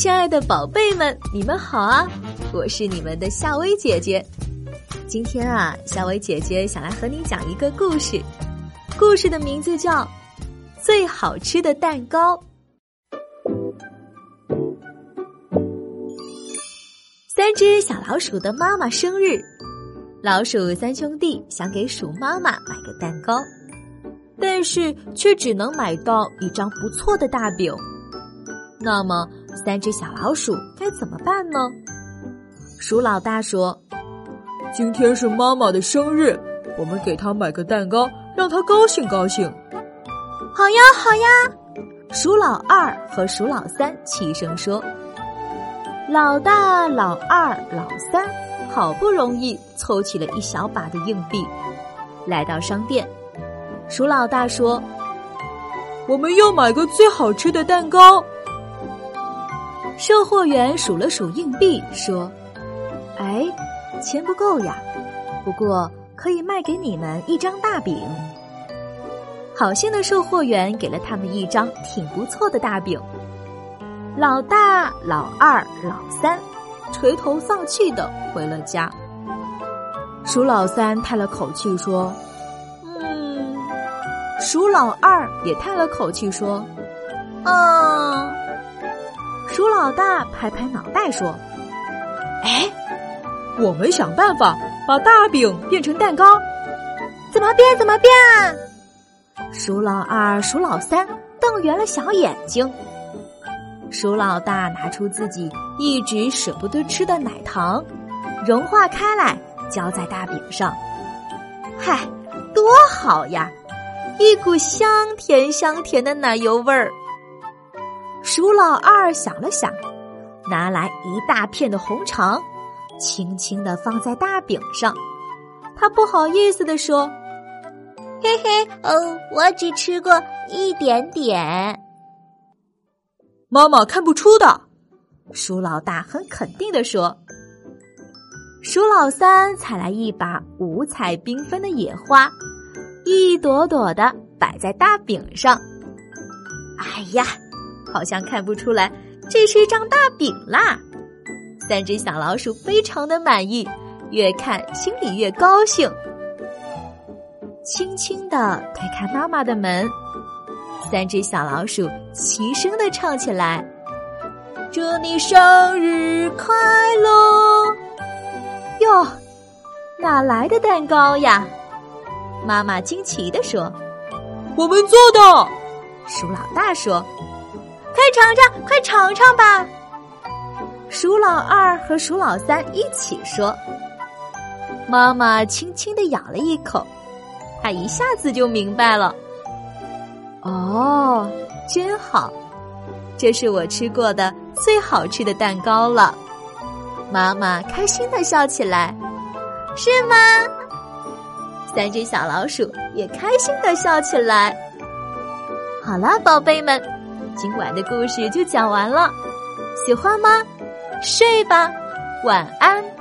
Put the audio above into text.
亲爱的宝贝们，你们好啊！我是你们的夏薇姐姐。今天啊，夏薇姐姐想来和你讲一个故事，故事的名字叫《最好吃的蛋糕》。三只小老鼠的妈妈生日，老鼠三兄弟想给鼠妈妈买个蛋糕，但是却只能买到一张不错的大饼。那么，三只小老鼠该怎么办呢？鼠老大说：“今天是妈妈的生日，我们给她买个蛋糕，让她高兴高兴。”好呀，好呀！鼠老二和鼠老三齐声说：“老大、老二、老三好不容易凑齐了一小把的硬币，来到商店。鼠老大说：‘我们要买个最好吃的蛋糕。’”售货员数了数硬币，说：“哎，钱不够呀，不过可以卖给你们一张大饼。”好心的售货员给了他们一张挺不错的大饼。老大、老二、老三垂头丧气的回了家。鼠老三叹了口气说：“嗯。”鼠老二也叹了口气说：“啊。”鼠老大拍拍脑袋说：“哎，我们想办法把大饼变成蛋糕，怎么变？怎么变啊？”鼠老二、鼠老三瞪圆了小眼睛。鼠老大拿出自己一直舍不得吃的奶糖，融化开来，浇在大饼上。嗨，多好呀！一股香甜香甜的奶油味儿。鼠老二想了想，拿来一大片的红肠，轻轻的放在大饼上。他不好意思的说：“嘿嘿，哦，我只吃过一点点。”妈妈看不出的。鼠老大很肯定的说。鼠老三采来一把五彩缤纷的野花，一朵朵的摆在大饼上。哎呀！好像看不出来，这是一张大饼啦！三只小老鼠非常的满意，越看心里越高兴。轻轻的推开妈妈的门，三只小老鼠齐声的唱起来：“祝你生日快乐！”哟，哪来的蛋糕呀？妈妈惊奇的说：“我们做的。”鼠老大说。快尝尝，快尝尝吧！鼠老二和鼠老三一起说。妈妈轻轻的咬了一口，她一下子就明白了。哦，真好，这是我吃过的最好吃的蛋糕了。妈妈开心的笑起来，是吗？三只小老鼠也开心的笑起来。好了，宝贝们。今晚的故事就讲完了，喜欢吗？睡吧，晚安。